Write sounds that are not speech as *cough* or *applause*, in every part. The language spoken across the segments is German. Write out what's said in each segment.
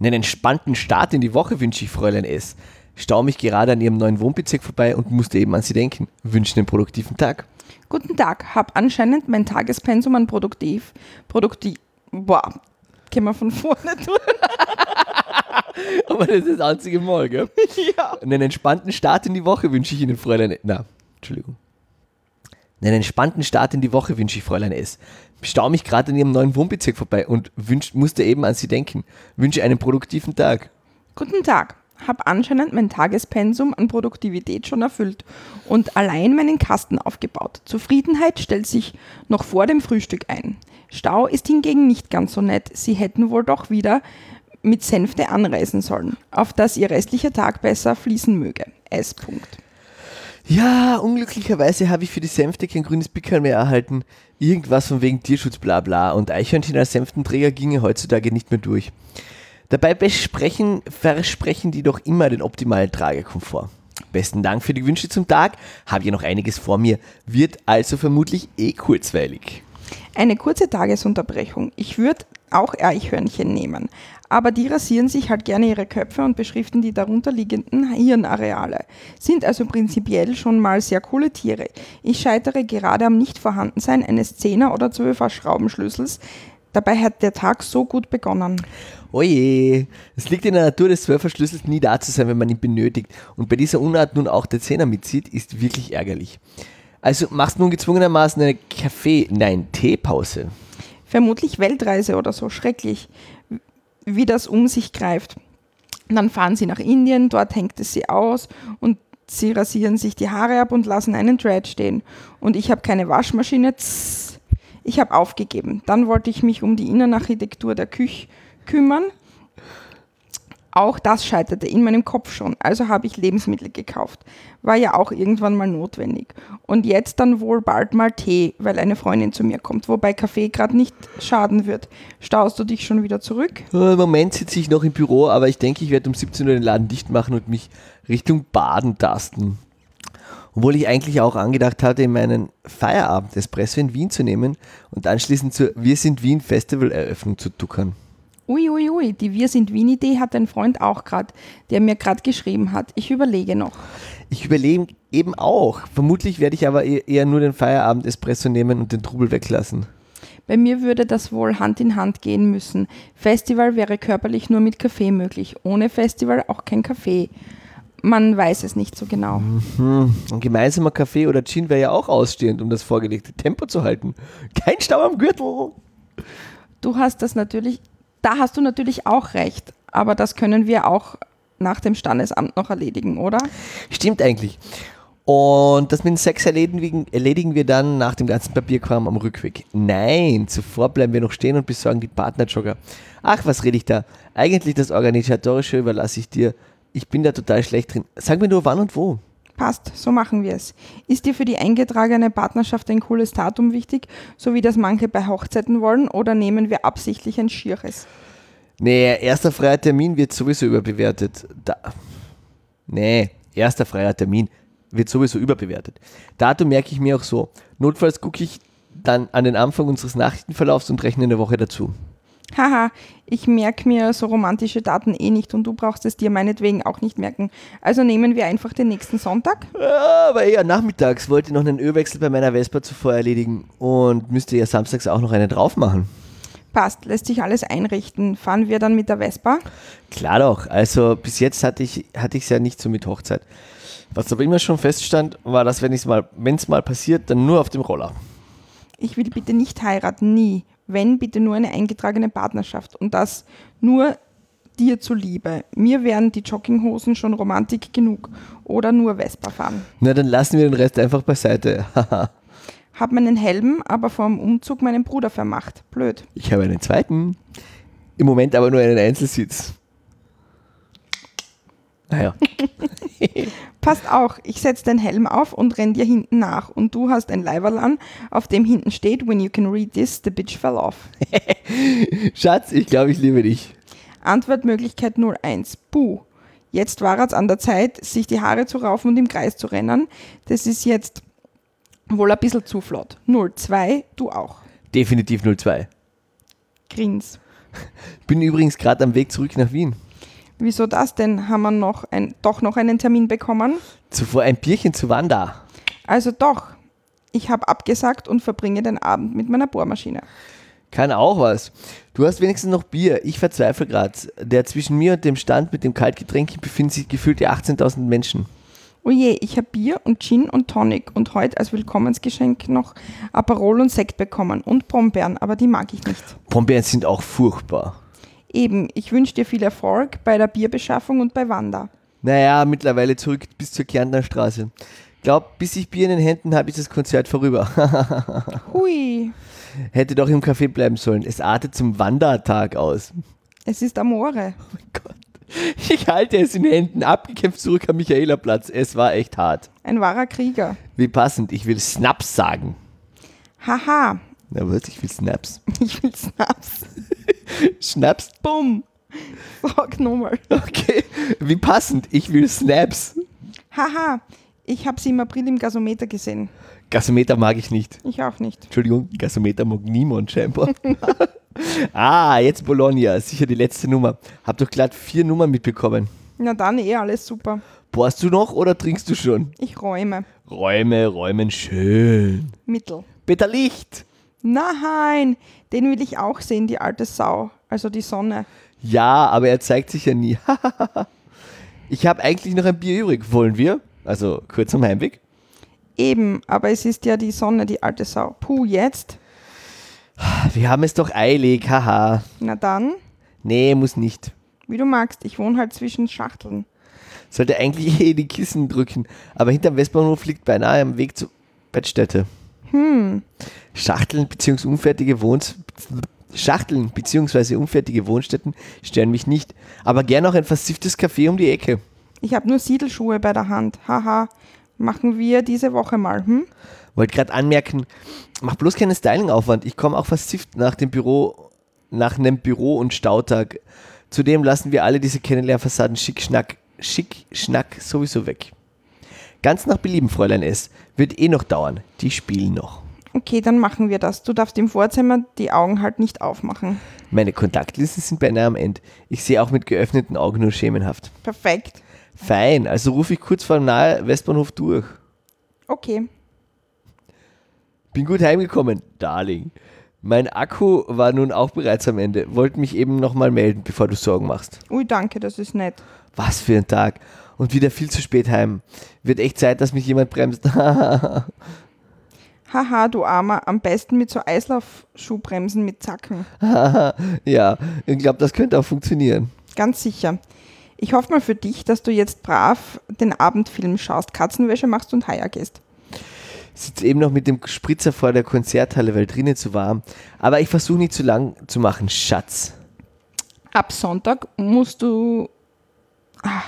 Einen entspannten Start in die Woche wünsche ich Fräulein S. Stau mich gerade an ihrem neuen Wohnbezirk vorbei und musste eben an sie denken. Wünsche einen produktiven Tag. Guten Tag, hab anscheinend mein Tagespensum an produktiv, produktiv, boah, können wir von vorne tun? *laughs* Aber das ist das einzige Mal, gell? *laughs* ja. Einen entspannten Start in die Woche wünsche ich Ihnen, Fräulein. Na, Entschuldigung. Einen entspannten Start in die Woche wünsche ich Fräulein S. Stau mich gerade in Ihrem neuen Wohnbezirk vorbei und wünsch, musste eben an Sie denken. Wünsche einen produktiven Tag. Guten Tag, hab anscheinend mein Tagespensum an Produktivität schon erfüllt und allein meinen Kasten aufgebaut. Zufriedenheit stellt sich noch vor dem Frühstück ein. Stau ist hingegen nicht ganz so nett. Sie hätten wohl doch wieder mit Sänfte anreisen sollen, auf dass ihr restlicher Tag besser fließen möge. S. Punkt. Ja, unglücklicherweise habe ich für die Sänfte kein grünes Pickel mehr erhalten. Irgendwas von wegen Tierschutz bla bla und Eichhörnchen als Sänftenträger ginge heutzutage nicht mehr durch. Dabei besprechen, versprechen die doch immer den optimalen Tragekomfort. Besten Dank für die Wünsche zum Tag. Habe ja noch einiges vor mir. Wird also vermutlich eh kurzweilig. Eine kurze Tagesunterbrechung. Ich würde auch Eichhörnchen nehmen. Aber die rasieren sich halt gerne ihre Köpfe und beschriften die darunterliegenden Hirnareale. Sind also prinzipiell schon mal sehr coole Tiere. Ich scheitere gerade am Nichtvorhandensein eines 10er oder 12er Schraubenschlüssels. Dabei hat der Tag so gut begonnen. Oje, es liegt in der Natur des Zwölferschlüssels nie da zu sein, wenn man ihn benötigt. Und bei dieser Unart nun auch der Zehner mitzieht, ist wirklich ärgerlich. Also machst nun gezwungenermaßen eine Kaffee, nein, Teepause. Vermutlich Weltreise oder so, schrecklich, wie das um sich greift. Dann fahren sie nach Indien, dort hängt es sie aus und sie rasieren sich die Haare ab und lassen einen Dread stehen. Und ich habe keine Waschmaschine, tss. ich habe aufgegeben. Dann wollte ich mich um die Innenarchitektur der Küche kümmern. Auch das scheiterte in meinem Kopf schon, also habe ich Lebensmittel gekauft. War ja auch irgendwann mal notwendig. Und jetzt dann wohl bald mal Tee, weil eine Freundin zu mir kommt, wobei Kaffee gerade nicht schaden wird. Staust du dich schon wieder zurück? Äh, Im Moment sitze ich noch im Büro, aber ich denke, ich werde um 17 Uhr den Laden dicht machen und mich Richtung Baden tasten. Obwohl ich eigentlich auch angedacht hatte, in meinen Feierabend Espresso in Wien zu nehmen und anschließend zur Wir sind Wien Festival Eröffnung zu tuckern. Ui, ui, ui, die Wir sind Wien-Idee hat ein Freund auch gerade, der mir gerade geschrieben hat. Ich überlege noch. Ich überlege eben auch. Vermutlich werde ich aber e- eher nur den Feierabend Espresso nehmen und den Trubel weglassen. Bei mir würde das wohl Hand in Hand gehen müssen. Festival wäre körperlich nur mit Kaffee möglich. Ohne Festival auch kein Kaffee. Man weiß es nicht so genau. Hm. Ein gemeinsamer Kaffee oder Gin wäre ja auch ausstehend, um das vorgelegte Tempo zu halten. Kein Stau am Gürtel. Du hast das natürlich, da hast du natürlich auch recht. Aber das können wir auch nach dem Standesamt noch erledigen, oder? Stimmt eigentlich. Und das mit dem Sex erledigen, erledigen wir dann nach dem ganzen Papierkram am Rückweg. Nein, zuvor bleiben wir noch stehen und besorgen die Partnerjogger. Ach, was rede ich da? Eigentlich das Organisatorische überlasse ich dir. Ich bin da total schlecht drin. Sag mir nur wann und wo. Passt, so machen wir es. Ist dir für die eingetragene Partnerschaft ein cooles Datum wichtig, so wie das manche bei Hochzeiten wollen, oder nehmen wir absichtlich ein schieres? Nee, erster freier Termin wird sowieso überbewertet. Da. Nee, erster freier Termin wird sowieso überbewertet. Datum merke ich mir auch so. Notfalls gucke ich dann an den Anfang unseres Nachrichtenverlaufs und rechne eine Woche dazu. Haha, ich merke mir so romantische Daten eh nicht und du brauchst es dir meinetwegen auch nicht merken. Also nehmen wir einfach den nächsten Sonntag. Ja, aber eher nachmittags wollte ich noch einen Ölwechsel bei meiner Vespa zuvor erledigen und müsste ja samstags auch noch einen drauf machen. Passt, lässt sich alles einrichten. Fahren wir dann mit der Vespa? Klar doch, also bis jetzt hatte ich es hatte ich's ja nicht so mit Hochzeit. Was aber immer schon feststand, war, dass wenn es mal, wenn's mal passiert, dann nur auf dem Roller. Ich will bitte nicht heiraten, nie. Wenn, bitte nur eine eingetragene Partnerschaft. Und das nur dir zuliebe. Mir wären die Jogginghosen schon Romantik genug. Oder nur Vespa fahren. Na, dann lassen wir den Rest einfach beiseite. *laughs* Hab meinen Helm aber vor dem Umzug meinem Bruder vermacht. Blöd. ich habe einen zweiten. Im Moment aber nur einen Einzelsitz. Naja. *laughs* Passt auch. Ich setz den Helm auf und renn dir hinten nach. Und du hast ein Leiberl an, auf dem hinten steht, when you can read this, the bitch fell off. *laughs* Schatz, ich glaube, ich liebe dich. Antwortmöglichkeit 01. Puh. Jetzt war es an der Zeit, sich die Haare zu raufen und im Kreis zu rennen. Das ist jetzt wohl ein bisschen zu flott. 02. Du auch. Definitiv 02. Grins. Bin übrigens gerade am Weg zurück nach Wien. Wieso das denn? Haben wir noch ein, doch noch einen Termin bekommen? Zuvor ein Bierchen zu Wanda. Also doch. Ich habe abgesagt und verbringe den Abend mit meiner Bohrmaschine. Kann auch was. Du hast wenigstens noch Bier. Ich verzweifle gerade. Der zwischen mir und dem Stand mit dem Kaltgetränk befinden sich gefühlte 18.000 Menschen. Oh je, ich habe Bier und Gin und Tonic und heute als Willkommensgeschenk noch Aperol und Sekt bekommen und Brombeeren, aber die mag ich nicht. Brombeeren sind auch furchtbar. Eben, ich wünsche dir viel Erfolg bei der Bierbeschaffung und bei Wanda. Naja, mittlerweile zurück bis zur Kärntner Straße. Glaub, bis ich Bier in den Händen habe, ist das Konzert vorüber. *laughs* Hui, Hätte doch im Café bleiben sollen. Es artet zum Wandertag aus. es ist Amore. Oh mein Gott. Ich halte es in den Händen, abgekämpft zurück am Michaelerplatz. Es war echt hart. Ein wahrer Krieger. Wie passend, ich will Snaps sagen. Haha, Na was, ich will Snaps. ich will Snaps. Schnaps? Bumm. Sag nochmal. Okay. Wie passend, ich will Snaps. Haha, ich habe sie im April im Gasometer gesehen. Gasometer mag ich nicht. Ich auch nicht. Entschuldigung, Gasometer mag niemand scheinbar. *laughs* ah, jetzt Bologna, sicher die letzte Nummer. Hab doch glatt vier Nummern mitbekommen. Na dann eh alles super. Bohrst du noch oder trinkst du schon? Ich räume. Räume, räumen schön. Mittel. Peter Licht. Nein, den will ich auch sehen, die alte Sau. Also die Sonne. Ja, aber er zeigt sich ja nie. *laughs* ich habe eigentlich noch ein Bier übrig. Wollen wir? Also kurz am Heimweg. Eben, aber es ist ja die Sonne, die alte Sau. Puh, jetzt? Wir haben es doch eilig, haha. Na dann, Nee, muss nicht. wie du magst. Ich wohne halt zwischen Schachteln. Sollte eigentlich eh die Kissen drücken. Aber hinterm Westbahnhof liegt beinahe am Weg zur Bettstätte. Hm, Schachteln bzw. unfertige Wohns Schachteln bzw. unfertige Wohnstätten stören mich nicht. Aber gern auch ein versifftes Café um die Ecke. ich habe nur Siedelschuhe bei der Hand. Haha, machen wir diese Woche mal, hm? Wollte gerade anmerken, mach bloß keinen Styling-Aufwand. Ich komme auch versifft nach dem Büro, nach einem Büro- und Stautag. Zudem lassen wir alle diese Kennenlernfassaden schick, schnack, schick, schnack sowieso weg. Ganz nach Belieben, Fräulein S. Wird eh noch dauern. Die spielen noch. Okay, dann machen wir das. Du darfst im Vorzimmer die Augen halt nicht aufmachen. Meine Kontaktlinsen sind beinahe am Ende. Ich sehe auch mit geöffneten Augen nur schemenhaft. Perfekt. Fein, also rufe ich kurz vor dem nahe Westbahnhof durch. Okay. Bin gut heimgekommen, Darling. Mein Akku war nun auch bereits am Ende. Wollte mich eben nochmal melden, bevor du Sorgen machst. Ui, danke, das ist nett. Was für ein Tag. Und wieder viel zu spät heim. Wird echt Zeit, dass mich jemand bremst. *laughs* Haha, du Armer, am besten mit so Eislaufschuhbremsen mit Zacken. ja, ich glaube, das könnte auch funktionieren. Ganz sicher. Ich hoffe mal für dich, dass du jetzt brav den Abendfilm schaust, Katzenwäsche machst und Haier gehst. Sitze eben noch mit dem Spritzer vor der Konzerthalle, weil drinnen zu warm. Aber ich versuche nicht zu lang zu machen, Schatz. Ab Sonntag musst du. Ah,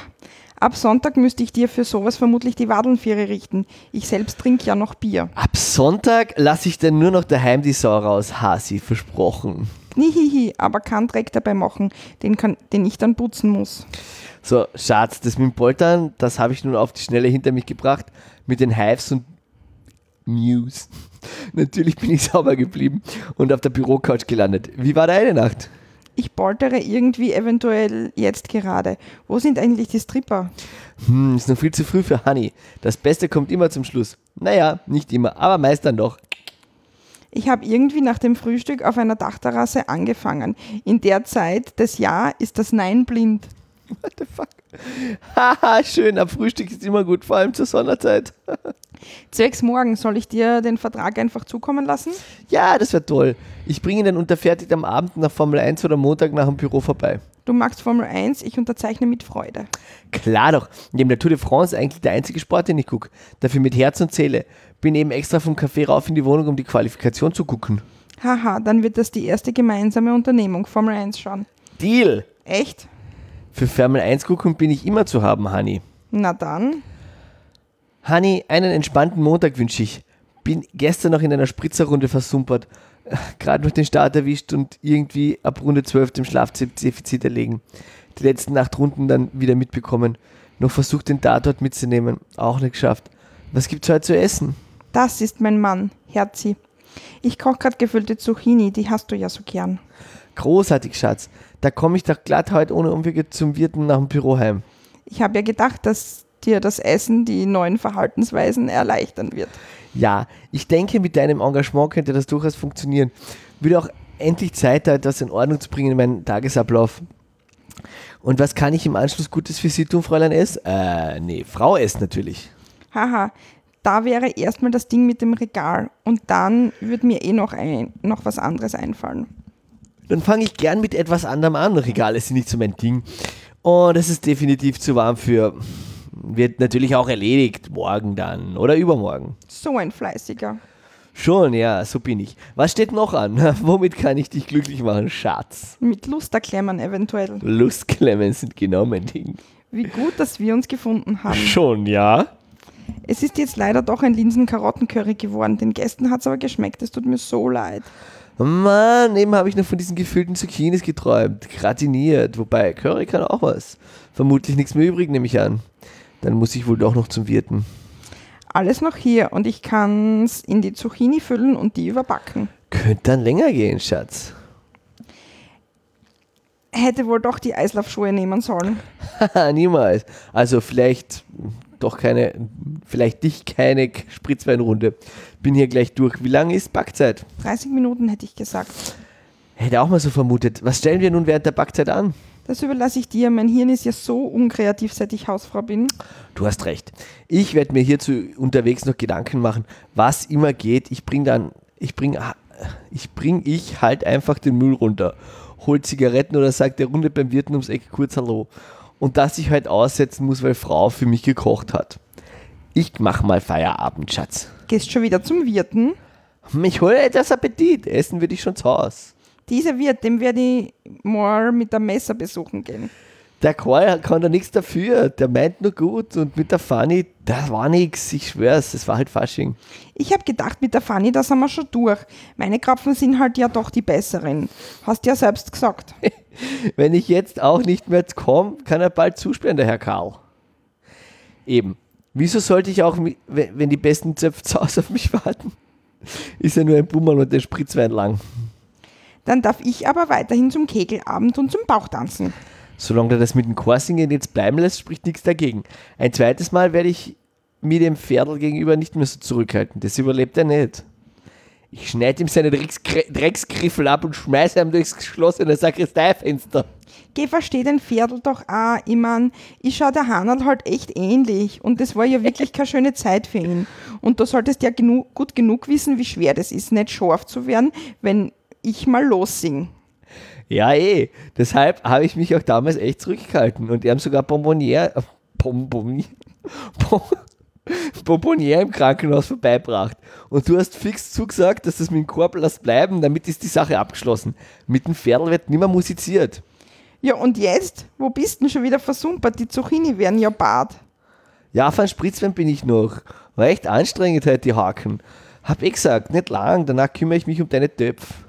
ab Sonntag müsste ich dir für sowas vermutlich die Wadelnviere richten. Ich selbst trinke ja noch Bier. Ab Sonntag lasse ich dann nur noch daheim die Sau raus. Hasi, versprochen. Nihihi, aber keinen Dreck dabei machen, den, kann, den ich dann putzen muss. So, Schatz, das mit dem Poltern, das habe ich nun auf die Schnelle hinter mich gebracht. Mit den Hives und News. *laughs* Natürlich bin ich sauber geblieben und auf der Bürocouch gelandet. Wie war deine Nacht? Ich poltere irgendwie eventuell jetzt gerade. Wo sind eigentlich die Stripper? Hm, ist noch viel zu früh für Honey. Das Beste kommt immer zum Schluss. Naja, nicht immer, aber meist dann doch. Ich habe irgendwie nach dem Frühstück auf einer Dachterrasse angefangen. In der Zeit des Jahr ist das Nein blind. What the fuck? *laughs* Haha, schön, am Frühstück ist immer gut, vor allem zur Sommerzeit. *laughs* Zwecks morgen soll ich dir den Vertrag einfach zukommen lassen? Ja, das wäre toll. Ich bringe ihn dann unterfertigt am Abend nach Formel 1 oder Montag nach dem Büro vorbei. Du magst Formel 1, ich unterzeichne mit Freude. Klar doch, neben der Tour de France eigentlich der einzige Sport, den ich gucke. Dafür mit Herz und Seele. Bin eben extra vom Café rauf in die Wohnung, um die Qualifikation zu gucken. Haha, dann wird das die erste gemeinsame Unternehmung, Formel 1 schauen. Deal! Echt? Für Formel 1 gucken bin ich immer zu haben, Honey. Na dann. Honey, einen entspannten Montag wünsche ich. Bin gestern noch in einer Spritzerrunde versumpert. *laughs* Gerade noch den Start erwischt und irgendwie ab Runde 12 dem Schlafdefizit erlegen. Die letzten acht Runden dann wieder mitbekommen. Noch versucht, den Tatort mitzunehmen. Auch nicht geschafft. Was gibt's heute zu essen? Das ist mein Mann, Herzi. Ich koche gerade gefüllte Zucchini, die hast du ja so gern. Großartig, Schatz. Da komme ich doch glatt heute ohne Umwege zum Wirten nach dem Büro heim. Ich habe ja gedacht, dass dir das Essen die neuen Verhaltensweisen erleichtern wird. Ja, ich denke, mit deinem Engagement könnte das durchaus funktionieren. Würde auch endlich Zeit, da etwas in Ordnung zu bringen in meinen Tagesablauf. Und was kann ich im Anschluss Gutes für Sie tun, Fräulein S? Äh, nee, Frau S natürlich. Haha, da wäre erstmal das Ding mit dem Regal und dann würde mir eh noch, ein, noch was anderes einfallen. Dann fange ich gern mit etwas anderem an. Regale sind nicht so mein Ding. Und es ist definitiv zu warm für. Wird natürlich auch erledigt. Morgen dann oder übermorgen. So ein fleißiger. Schon, ja, so bin ich. Was steht noch an? *laughs* Womit kann ich dich glücklich machen, Schatz? Mit Lusterklemmern eventuell. Lustklemmen sind genau mein Ding. Wie gut, dass wir uns gefunden haben. Schon, ja? Es ist jetzt leider doch ein Linsen-Karotten-Curry geworden. Den Gästen hat es aber geschmeckt. Es tut mir so leid. Mann, eben habe ich noch von diesen gefüllten Zucchinis geträumt. Gratiniert. Wobei, Curry kann auch was. Vermutlich nichts mehr übrig, nehme ich an. Dann muss ich wohl doch noch zum Wirten. Alles noch hier und ich kann es in die Zucchini füllen und die überbacken. Könnte dann länger gehen, Schatz. Hätte wohl doch die Eislaufschuhe nehmen sollen. Haha, *laughs* niemals. Also vielleicht doch keine, vielleicht dich keine Spritzweinrunde. Bin hier gleich durch. Wie lange ist Backzeit? 30 Minuten hätte ich gesagt. Hätte auch mal so vermutet. Was stellen wir nun während der Backzeit an? Das überlasse ich dir. Mein Hirn ist ja so unkreativ, seit ich Hausfrau bin. Du hast recht. Ich werde mir hierzu unterwegs noch Gedanken machen, was immer geht. Ich bring dann, ich bring, ich bring ich halt einfach den Müll runter. Hol Zigaretten oder sag der Runde beim Wirten ums Eck kurz Hallo. Und dass ich halt aussetzen muss, weil Frau für mich gekocht hat. Ich mach mal Feierabend, Schatz. Gehst schon wieder zum Wirten? Ich hole etwas Appetit. Essen würde ich schon zu Hause. Dieser Wirt, dem werde ich mal mit dem Messer besuchen gehen. Der Karl kann da nichts dafür. Der meint nur gut. Und mit der Fanny, da war nichts. Ich schwör's, es war halt Fasching. Ich habe gedacht, mit der Fanny, da sind wir schon durch. Meine Krapfen sind halt ja doch die besseren. Hast ja selbst gesagt. *laughs* Wenn ich jetzt auch nicht mehr komme, kann er bald zusperren, der Herr Karl. Eben. Wieso sollte ich auch, wenn die besten Zöpfe zu Hause auf mich warten? Ist ja nur ein Bummel und der Spritzwein lang. Dann darf ich aber weiterhin zum Kegelabend und zum Bauchtanzen. Solange er das mit dem Chorsingen jetzt bleiben lässt, spricht nichts dagegen. Ein zweites Mal werde ich mir dem Pferdl gegenüber nicht mehr so zurückhalten. Das überlebt er nicht. Ich schneide ihm seine Drecksgriffel ab und schmeiße ihm durchs geschlossene Sakristeifenster. Geh, versteh den Pferdl doch auch. Ich mein, ich schau der Hanal halt echt ähnlich und das war ja wirklich keine schöne Zeit für ihn. Und du solltest ja genug, gut genug wissen, wie schwer das ist, nicht scharf zu werden, wenn ich mal lossing. Ja, eh. Deshalb habe ich mich auch damals echt zurückgehalten und die haben sogar Bonbonniere, äh, Bonbonniere, Bonbonniere im Krankenhaus vorbeibracht. Und du hast fix zugesagt, dass das mit dem Korb lässt bleiben, damit ist die Sache abgeschlossen. Mit dem Pferdl wird nicht mehr musiziert. Ja, und jetzt? Wo bist du denn schon wieder versumpert? Die Zucchini werden ja bad. Ja, ein Spritzwein bin ich noch. War echt anstrengend heute, die Haken. Hab eh gesagt, nicht lang, danach kümmere ich mich um deine Töpfe.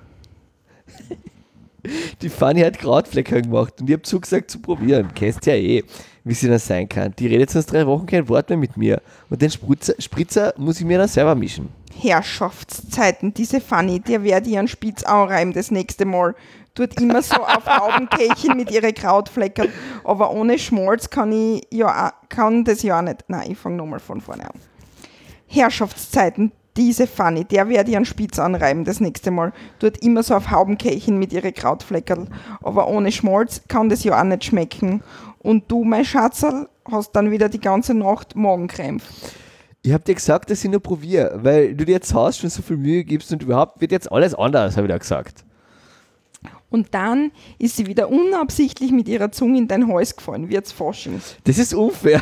Die Fanny hat Krautflecker gemacht und ich habe zugesagt zu probieren. Kennst ja eh, wie sie das sein kann. Die redet sonst drei Wochen kein Wort mehr mit mir. Und den Spritzer, Spritzer muss ich mir dann selber mischen. Herrschaftszeiten, diese Fanny, der werde ich einen Spitz anreiben das nächste Mal. Tut immer so auf Haubenkächen mit ihren Krautfleckern. Aber ohne Schmalz kann ich ja kann das ja auch nicht. Nein, ich fange nochmal von vorne an. Herrschaftszeiten, diese Fanny, der werde ich einen Spitz anreiben das nächste Mal. Tut immer so auf Haubenkächen mit ihren Krautfleckerl. Aber ohne Schmalz kann das ja auch nicht schmecken. Und du, mein Schatzerl, hast dann wieder die ganze Nacht Magenkrämpfe. Ich hab dir gesagt, dass ich nur probiere, weil du dir jetzt Haus schon so viel Mühe gibst und überhaupt wird jetzt alles anders, habe ich da gesagt. Und dann ist sie wieder unabsichtlich mit ihrer Zunge in dein Hals gefallen, wie jetzt Fasching. Das ist unfair.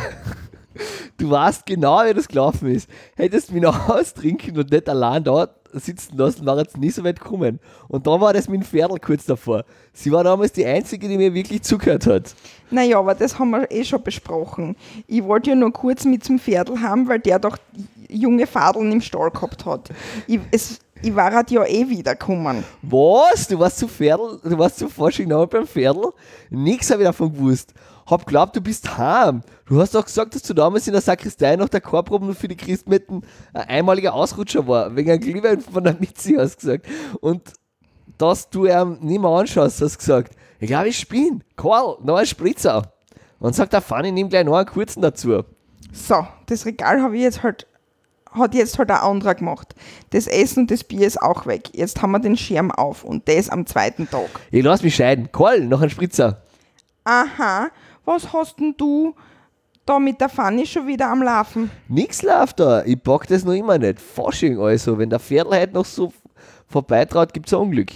Du weißt genau, wie das gelaufen ist. Hättest du mich nach Hause *laughs* trinken und nicht allein dort sitzen lassen, war jetzt nie so weit gekommen. Und dann war das mit dem Pferdl kurz davor. Sie war damals die Einzige, die mir wirklich zugehört hat. Naja, aber das haben wir eh schon besprochen. Ich wollte ja nur kurz mit zum Pferdl haben, weil der doch junge Fadeln im Stall gehabt hat. Ich, es, ich war halt ja eh wiedergekommen. Was? Du warst zu Pferdl, du warst zu Forschung beim Pferdl? Nix habe ich davon gewusst hab glaubt, du bist heim. Du hast doch gesagt, dass du damals in der Sakristei noch der Chorproben für die Christmetten ein einmaliger Ausrutscher war, wegen einem Glühwein von der Mitzi, hast gesagt. Und dass du ihm nicht mehr anschaust, hast gesagt, ich glaube, ich spinne. Karl, noch ein Spritzer. Und sagt der Fanny, nimm gleich noch einen kurzen dazu. So, das Regal habe ich jetzt halt, hat jetzt halt ein anderer gemacht. Das Essen und das Bier ist auch weg. Jetzt haben wir den Schirm auf und das am zweiten Tag. Ich lass mich scheiden. Karl, noch ein Spritzer. Aha, was hast denn du da mit der Fanny schon wieder am Laufen? Nix läuft da. Ich pack das noch immer nicht. Fasching also. Wenn der Pferdl heute noch so vorbeitraut, gibt's ein Unglück.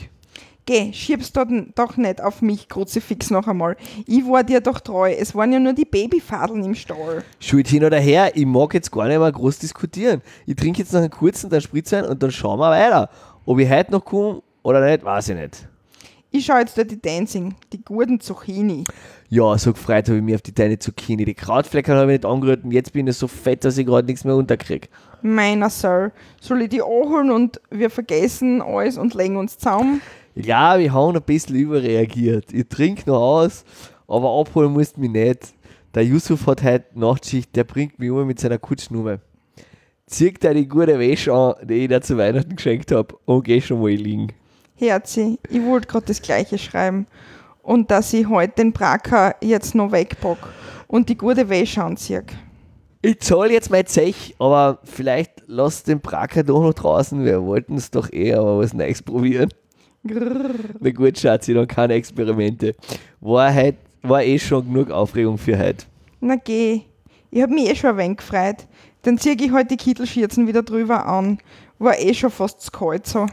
Geh, schiebst du doch nicht auf mich, Kruzifix, noch einmal. Ich war dir doch treu. Es waren ja nur die Babyfadeln im Stall. Schuld hin oder her, ich mag jetzt gar nicht mehr groß diskutieren. Ich trinke jetzt noch einen kurzen, dann Spritzer und dann schauen wir weiter. Ob ich heute noch komme oder nicht, weiß ich nicht. Ich schaue jetzt da die Dancing, die guten Zucchini. Ja, so gefreut habe ich mich auf die deine Zucchini. Die Krautflecken habe ich nicht angerührt und jetzt bin ich so fett, dass ich gerade nichts mehr unterkriege. Meiner Sir, soll ich die anholen und wir vergessen alles und legen uns zusammen? Ja, wir haben ein bisschen überreagiert. Ich trinke noch aus, aber abholen musst du mich nicht. Der Yusuf hat heute Nachtschicht, der bringt mich um mit seiner Kutschnummer. Zieht dir die gute Wäsche an, die ich dir zu Weihnachten geschenkt habe und geh schon mal liegen. Herzi, ich wollte gerade das Gleiche schreiben. Und dass ich heute den Bracker jetzt noch wegpack und die gute Wäsche anziehe. Ich zahle jetzt mein Zech, aber vielleicht lass den Bracker doch noch draußen. Wir wollten es doch eh aber was Neues probieren. Grrr. Na gut, Schatzi, noch keine Experimente. War, heut, war eh schon genug Aufregung für heute. Na geh, ich hab mich eh schon ein wenig gefreut. Dann zieh ich heute die Kittelschürzen wieder drüber an. War eh schon fast zu kalt so.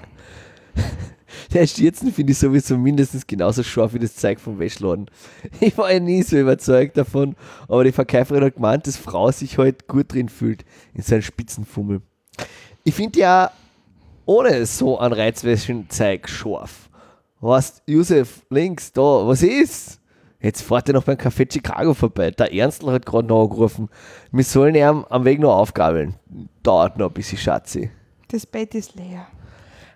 *laughs* *laughs* Der Schürzen finde ich sowieso mindestens genauso scharf wie das Zeug vom Wäschladen. *laughs* Ich war ja nie so überzeugt davon, aber die Verkäuferin hat gemeint, dass Frau sich halt gut drin fühlt, in seinen Spitzenfummel. Ich finde ja ohne so ein Reizwäschenzeug scharf. Was, Josef, links, da, was ist? Jetzt fährt er noch beim Café Chicago vorbei. Der Ernstl hat gerade noch angerufen. Wir sollen ihn am Weg noch aufgabeln. Dauert noch ein bisschen, Schatzi. Das Bett ist leer.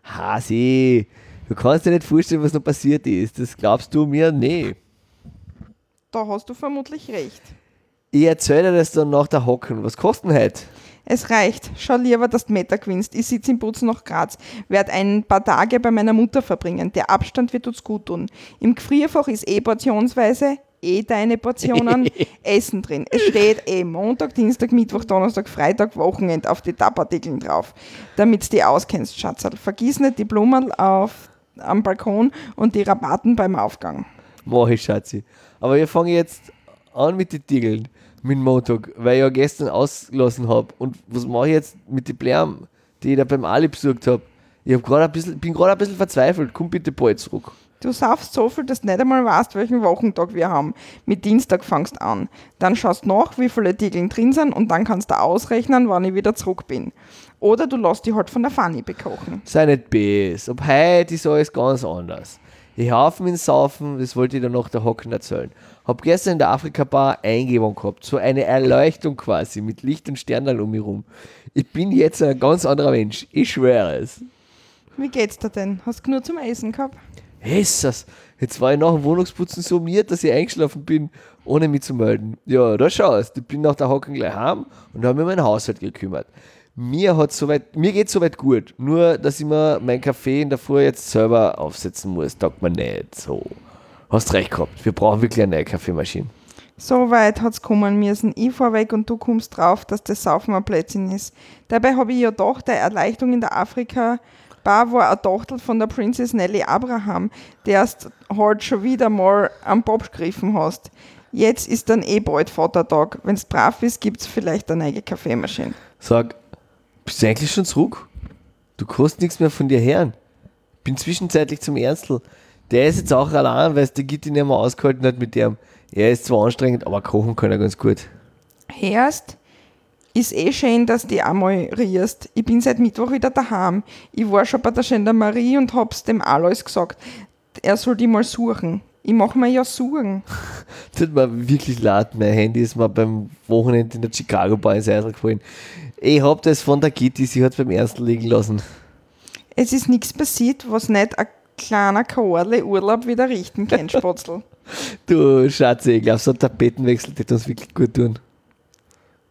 Hasi, du kannst dir nicht vorstellen, was noch passiert ist. Das glaubst du mir? Nee. Da hast du vermutlich recht. Ich erzähle dir das dann nach der Hocken. Was kostet denn heute? Es reicht. Schau lieber, dass du Meter gewinnst. Ich sitze im Bus nach Graz. Werd ein paar Tage bei meiner Mutter verbringen. Der Abstand wird uns gut tun. Im Gefrierfach ist eh portionsweise, eh deine Portionen, *laughs* Essen drin. Es steht eh Montag, Dienstag, Mittwoch, Donnerstag, Freitag, Wochenend auf die Tappartikeln drauf. Damit du die auskennst, Schatzerl. Vergiss nicht die Blumen auf, am Balkon und die Rabatten beim Aufgang. Mach ich, Schatzi. Aber wir fangen jetzt an mit den Tiegeln, mit dem Montag, weil ich ja gestern ausgelassen habe. Und was mache ich jetzt mit den Blären, die ich da beim Ali besucht habe? Ich hab grad ein bisschen, bin gerade ein bisschen verzweifelt. Komm bitte bald zurück. Du saufst so viel, dass du nicht einmal weißt, welchen Wochentag wir haben. Mit Dienstag fangst an. Dann schaust nach, wie viele Tiegeln drin sind und dann kannst du ausrechnen, wann ich wieder zurück bin. Oder du lässt die halt von der Fanny bekochen. Sei nicht bes. Ab heute ist alles ganz anders. Ich haufe mit dem Saufen, das wollte ich dann nach der Hocken erzählen. Hab gestern in der Afrika-Bar Eingebung gehabt, so eine Erleuchtung quasi, mit Licht und Sternal um mich rum. Ich bin jetzt ein ganz anderer Mensch, ich schwöre es. Wie geht's dir denn? Hast du genug zum Essen gehabt? Jesus, jetzt war ich nach dem Wohnungsputzen so miert, dass ich eingeschlafen bin, ohne mich zu melden. Ja, da schaust, ich bin nach der Hocken gleich heim und habe mich um meinen Haushalt gekümmert. Mir, hat soweit, mir geht soweit gut, nur dass ich mir meinen Kaffee in der Früh jetzt selber aufsetzen muss, taugt mir nicht so. Hast recht gehabt, wir brauchen wirklich eine neue Kaffeemaschine. So weit hat's kommen müssen. Ich fahr weg und du kommst drauf, dass das Saufen ein Plätzchen ist. Dabei habe ich ja doch der Erleichterung in der Afrika Bar war eine Tochter von der Princess Nelly Abraham, der erst halt schon wieder mal am Bob gegriffen hast. Jetzt ist dann eh bald Vatertag. Wenn's brav ist, gibt's vielleicht eine neue Kaffeemaschine. Sag, bist du eigentlich schon zurück? Du kannst nichts mehr von dir hören. Bin zwischenzeitlich zum Ernstl. Der ist jetzt auch allein, weil es der Gitti nicht mehr ausgehalten hat mit dem. Er ist zwar anstrengend, aber kochen kann er ganz gut. Hörst? Ist eh schön, dass du einmal riechst. Ich bin seit Mittwoch wieder daheim. Ich war schon bei der Gendarmerie und hab's dem Alois gesagt. Er soll die mal suchen. Ich mach mir ja suchen. *laughs* Tut mir wirklich leid, mein Handy ist mir beim Wochenende in der Chicago Bar ins Eis gefallen. Ich hab das von der Gitti, sie hat beim ersten liegen lassen. Es ist nichts passiert, was nicht ein kleiner Kaorle Urlaub wieder richten kann, Spatzel. *laughs* Du Schatze, ich glaube, so ein Tapetenwechsel wird uns wirklich gut tun.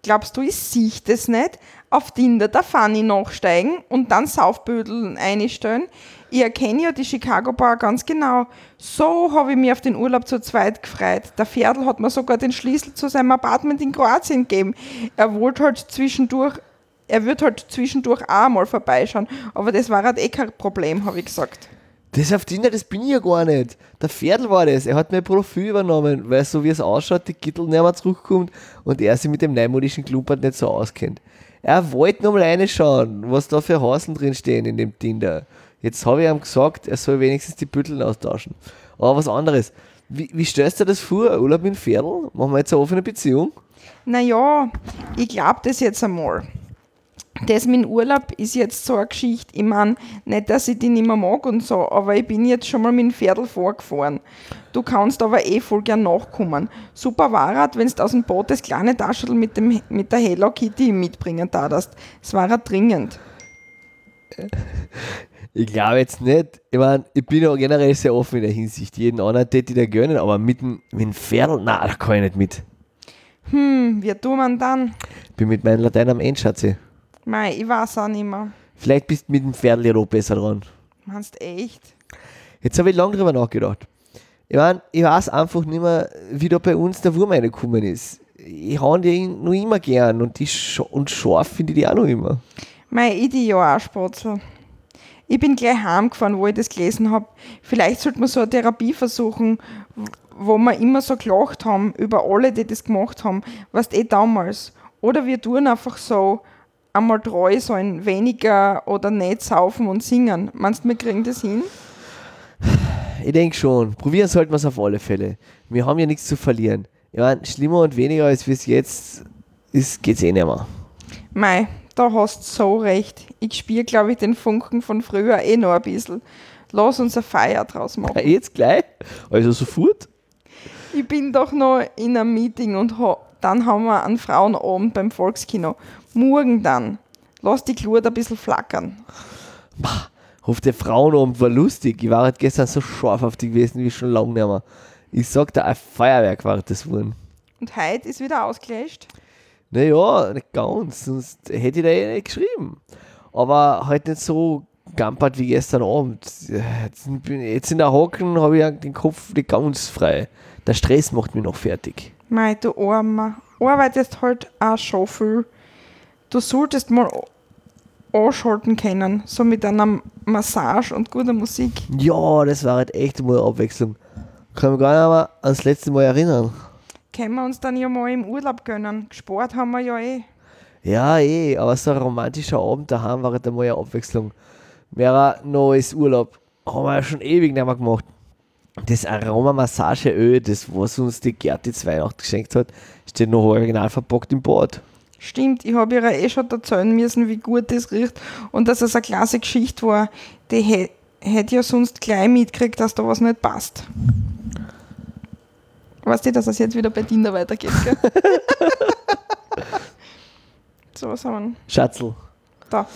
Glaubst du, ich sehe das nicht? auf Tinder der Fanny nachsteigen und dann Saufbödeln einstellen. Ich erkenne ja die Chicago Bar ganz genau. So habe ich mich auf den Urlaub zu zweit gefreut. Der Pferdl hat mir sogar den Schlüssel zu seinem Apartment in Kroatien gegeben. Er wollte halt zwischendurch, er wird halt zwischendurch auch mal vorbeischauen, aber das war halt eh kein Problem, habe ich gesagt. Das auf Tinder, das bin ich ja gar nicht. Der Pferdl war das. Er hat mein Profil übernommen, weil so wie es ausschaut, die Gittel nicht mehr zurückkommt und er sich mit dem neumodischen Klumpert nicht so auskennt. Er wollte nur mal reinschauen, was da für Hasen drin stehen in dem Tinder. Jetzt habe ich ihm gesagt, er soll wenigstens die Bütteln austauschen. Aber was anderes. Wie, wie stellst du das vor? Urlaub mit dem Pferdl? Machen wir jetzt eine offene Beziehung? Naja, ich glaube das jetzt einmal. Das mit dem Urlaub ist jetzt so eine Geschichte. Ich meine, nicht, dass ich die nicht mehr mag und so, aber ich bin jetzt schon mal mit dem Pferdl vorgefahren. Du kannst aber eh voll gern nachkommen. Super war wenn du aus dem Boot das kleine Taschel mit, dem, mit der Hello Kitty mitbringen darfst. Es war dringend. Ich glaube jetzt nicht. Ich meine, ich bin ja generell sehr offen in der Hinsicht. Jeden anderen hätte ich da gönnen, aber mit dem, mit dem Pferdl, nein, da kann ich nicht mit. Hm, wie tut man dann? Bin mit meinem Latein am Ende, Schatzi. Mei, ich weiß auch nicht mehr. Vielleicht bist du mit dem Pferdl ja noch besser dran. Meinst echt? Jetzt habe ich lange drüber nachgedacht. Ich meine, ich weiß einfach nicht mehr, wie da bei uns der Wurm reingekommen ist. Ich habe die noch immer gern und, die Sch und scharf finde ich die auch noch immer. Mei, ich die ja auch, Spatzel. Ich bin gleich heimgefahren, wo ich das gelesen habe. Vielleicht sollte man so eine Therapie versuchen, wo wir immer so gelacht haben über alle, die das gemacht haben. Was eh damals. Oder wir tun einfach so einmal treu sollen, weniger oder nicht saufen und singen. Meinst du, wir kriegen das hin? Ich denke schon. Probieren sollten wir es auf alle Fälle. Wir haben ja nichts zu verlieren. Ich meine, schlimmer und weniger als es jetzt ist, geht es eh nicht mehr. Mei, da hast du so recht. Ich spiele, glaube ich, den Funken von früher eh noch ein bisschen. Lass uns eine Feier draus machen. Ja, jetzt gleich? Also sofort? Ich bin doch noch in einem Meeting und ha dann haben wir einen Frauenabend beim Volkskino. Morgen dann. Lass die Glut ein bisschen flackern. Auf der Frauenabend war lustig. Ich war halt gestern so scharf auf die gewesen wie schon lange nicht mehr. Ich sag da, ein Feuerwerk war das geworden. Und heute ist wieder ausgelöscht. Naja, nicht ganz, sonst hätte ich da eh nicht geschrieben. Aber halt nicht so gampert wie gestern Abend. Jetzt in der Hocken habe ich den Kopf nicht ganz frei. Der Stress macht mich noch fertig. Mei, du Armer. Arbeitest halt auch schon viel. Du solltest mal a- anschalten können. So mit einer Massage und guter Musik. Ja, das war halt echt mal eine Abwechslung. Kann mich gar nicht mehr ans letzte Mal erinnern. Können wir uns dann ja mal im Urlaub gönnen. Gespart haben wir ja eh. Ja, eh, aber so ein romantischer Abend daheim war halt einmal eine Abwechslung. Wäre als Urlaub. Haben wir ja schon ewig nicht mehr gemacht. Das Aromamassageöl, das was uns die Gerti zu Weihnachten geschenkt hat, steht noch original verpackt im Bad. Stimmt, ich habe ihr eh schon erzählen müssen, wie gut das riecht und dass es eine klasse Geschichte war. Die hä- hätte ja sonst gleich mitgekriegt, dass da was nicht passt. Weißt du, dass es jetzt wieder bei Tinder weitergeht, gell? *laughs* so, was haben wir Schatzl. da?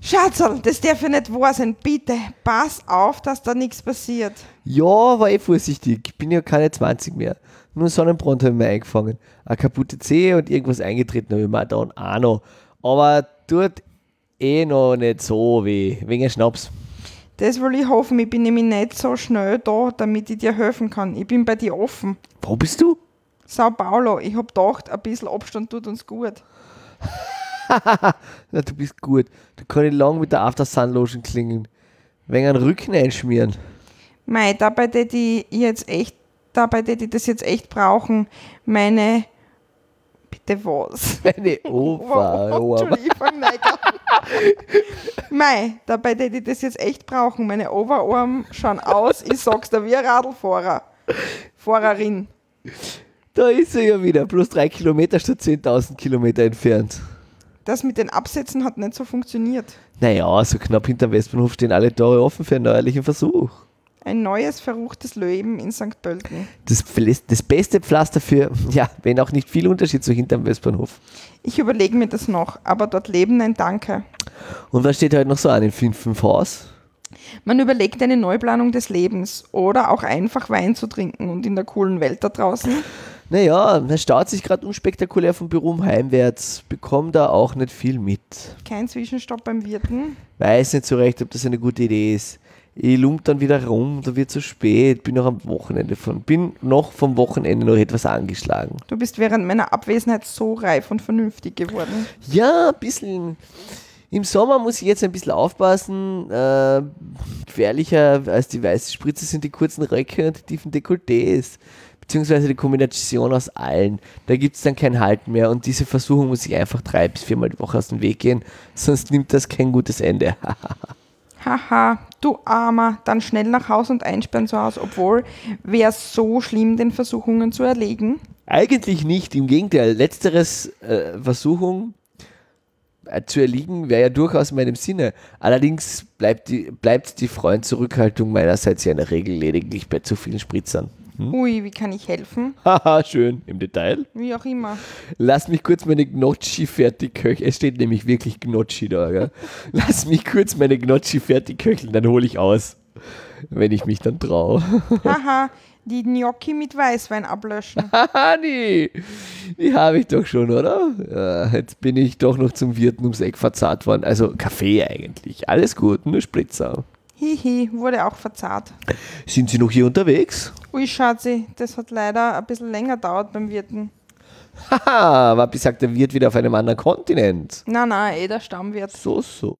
Schatzerl, das darf ja nicht wahr sein. Bitte, pass auf, dass da nichts passiert. Ja, war eh vorsichtig. Ich bin ja keine 20 mehr. Nur Sonnenbrand habe ich mir eingefangen. Eine kaputte Zehe und irgendwas eingetreten habe ich mir dann auch noch. Aber tut eh noch nicht so weh. Wegen Schnaps. Das will ich hoffen. Ich bin nämlich nicht so schnell da, damit ich dir helfen kann. Ich bin bei dir offen. Wo bist du? Sao Paulo, ich hab gedacht, ein bisschen Abstand tut uns gut. *laughs* Na, du bist gut. Du kannst lang mit der After Sun Lotion klingeln. Wegen einen Rücken einschmieren. Mei, dabei tät ich jetzt echt, dabei tät ich das jetzt echt brauchen. Meine, bitte was? Meine *laughs* Opa. *laughs* Entschuldigung, ich fang nicht an. Mei, dabei tät ich das jetzt echt brauchen. Meine Oberarm schauen aus, ich sag's dir, wie ein Radlfahrer. Fahrerin. Da ist er ja wieder. Plus drei Kilometer statt 10.000 Kilometer entfernt. Das mit den Absätzen hat nicht so funktioniert. Naja, so knapp hinterm Westbahnhof stehen alle Tore offen für einen neuerlichen Versuch. Ein neues, verruchtes Leben in St. Pölten. Das, das beste Pflaster für, *laughs* ja, wenn auch nicht viel Unterschied zu hinterm Westbahnhof. Ich überlege mir das noch, aber dort leben ein Danke. Und was steht heute noch so an im 5 Haus? Man überlegt eine Neuplanung des Lebens oder auch einfach Wein zu trinken und in der coolen Welt da draußen. Naja, er staut sich gerade unspektakulär vom Büro heimwärts, bekommt da auch nicht viel mit. Kein Zwischenstopp beim Wirten. Weiß nicht so recht, ob das eine gute Idee ist. Ich lump dann wieder rum, da wird zu spät, bin noch am Wochenende von, bin noch vom Wochenende noch etwas angeschlagen. Du bist während meiner Abwesenheit so reif und vernünftig geworden. Ja, ein bisschen. Im Sommer muss ich jetzt ein bisschen aufpassen. Äh, gefährlicher als die weiße Spritze sind die kurzen Röcke und die tiefen Dekolletés. Beziehungsweise die Kombination aus allen. Da gibt es dann kein Halt mehr und diese Versuchung muss ich einfach drei bis viermal die Woche aus dem Weg gehen, sonst nimmt das kein gutes Ende. *laughs* Haha, du Armer, dann schnell nach Haus und einsperren zu Hause, obwohl wäre so schlimm, den Versuchungen zu erlegen. Eigentlich nicht, im Gegenteil. Letzteres äh, Versuchung äh, zu erliegen wäre ja durchaus in meinem Sinne. Allerdings bleibt die, bleibt die Freund-Zurückhaltung meinerseits ja in der Regel lediglich bei zu vielen Spritzern. Ui, wie kann ich helfen? *laughs* Haha, schön. Im Detail. Wie auch immer. Lass mich kurz meine Gnocchi fertig köcheln. Es steht nämlich wirklich Gnocchi da. Gell? *laughs* Lass mich kurz meine Gnocchi fertig köcheln, dann hole ich aus. Wenn ich mich dann traue. *laughs* Haha, die Gnocchi mit Weißwein ablöschen. Haha, die, die habe ich doch schon, oder? Ja, jetzt bin ich doch noch zum Wirten ums Eck verzahrt worden. Also Kaffee eigentlich. Alles gut, nur Spritzer. Hihi, wurde auch verzahrt. Sind Sie noch hier unterwegs? Ui, Schatzi, das hat leider ein bisschen länger dauert beim Wirten. Haha, war besagt, der Wirt wieder auf einem anderen Kontinent. Na, na, eh der Stammwirt. So, so.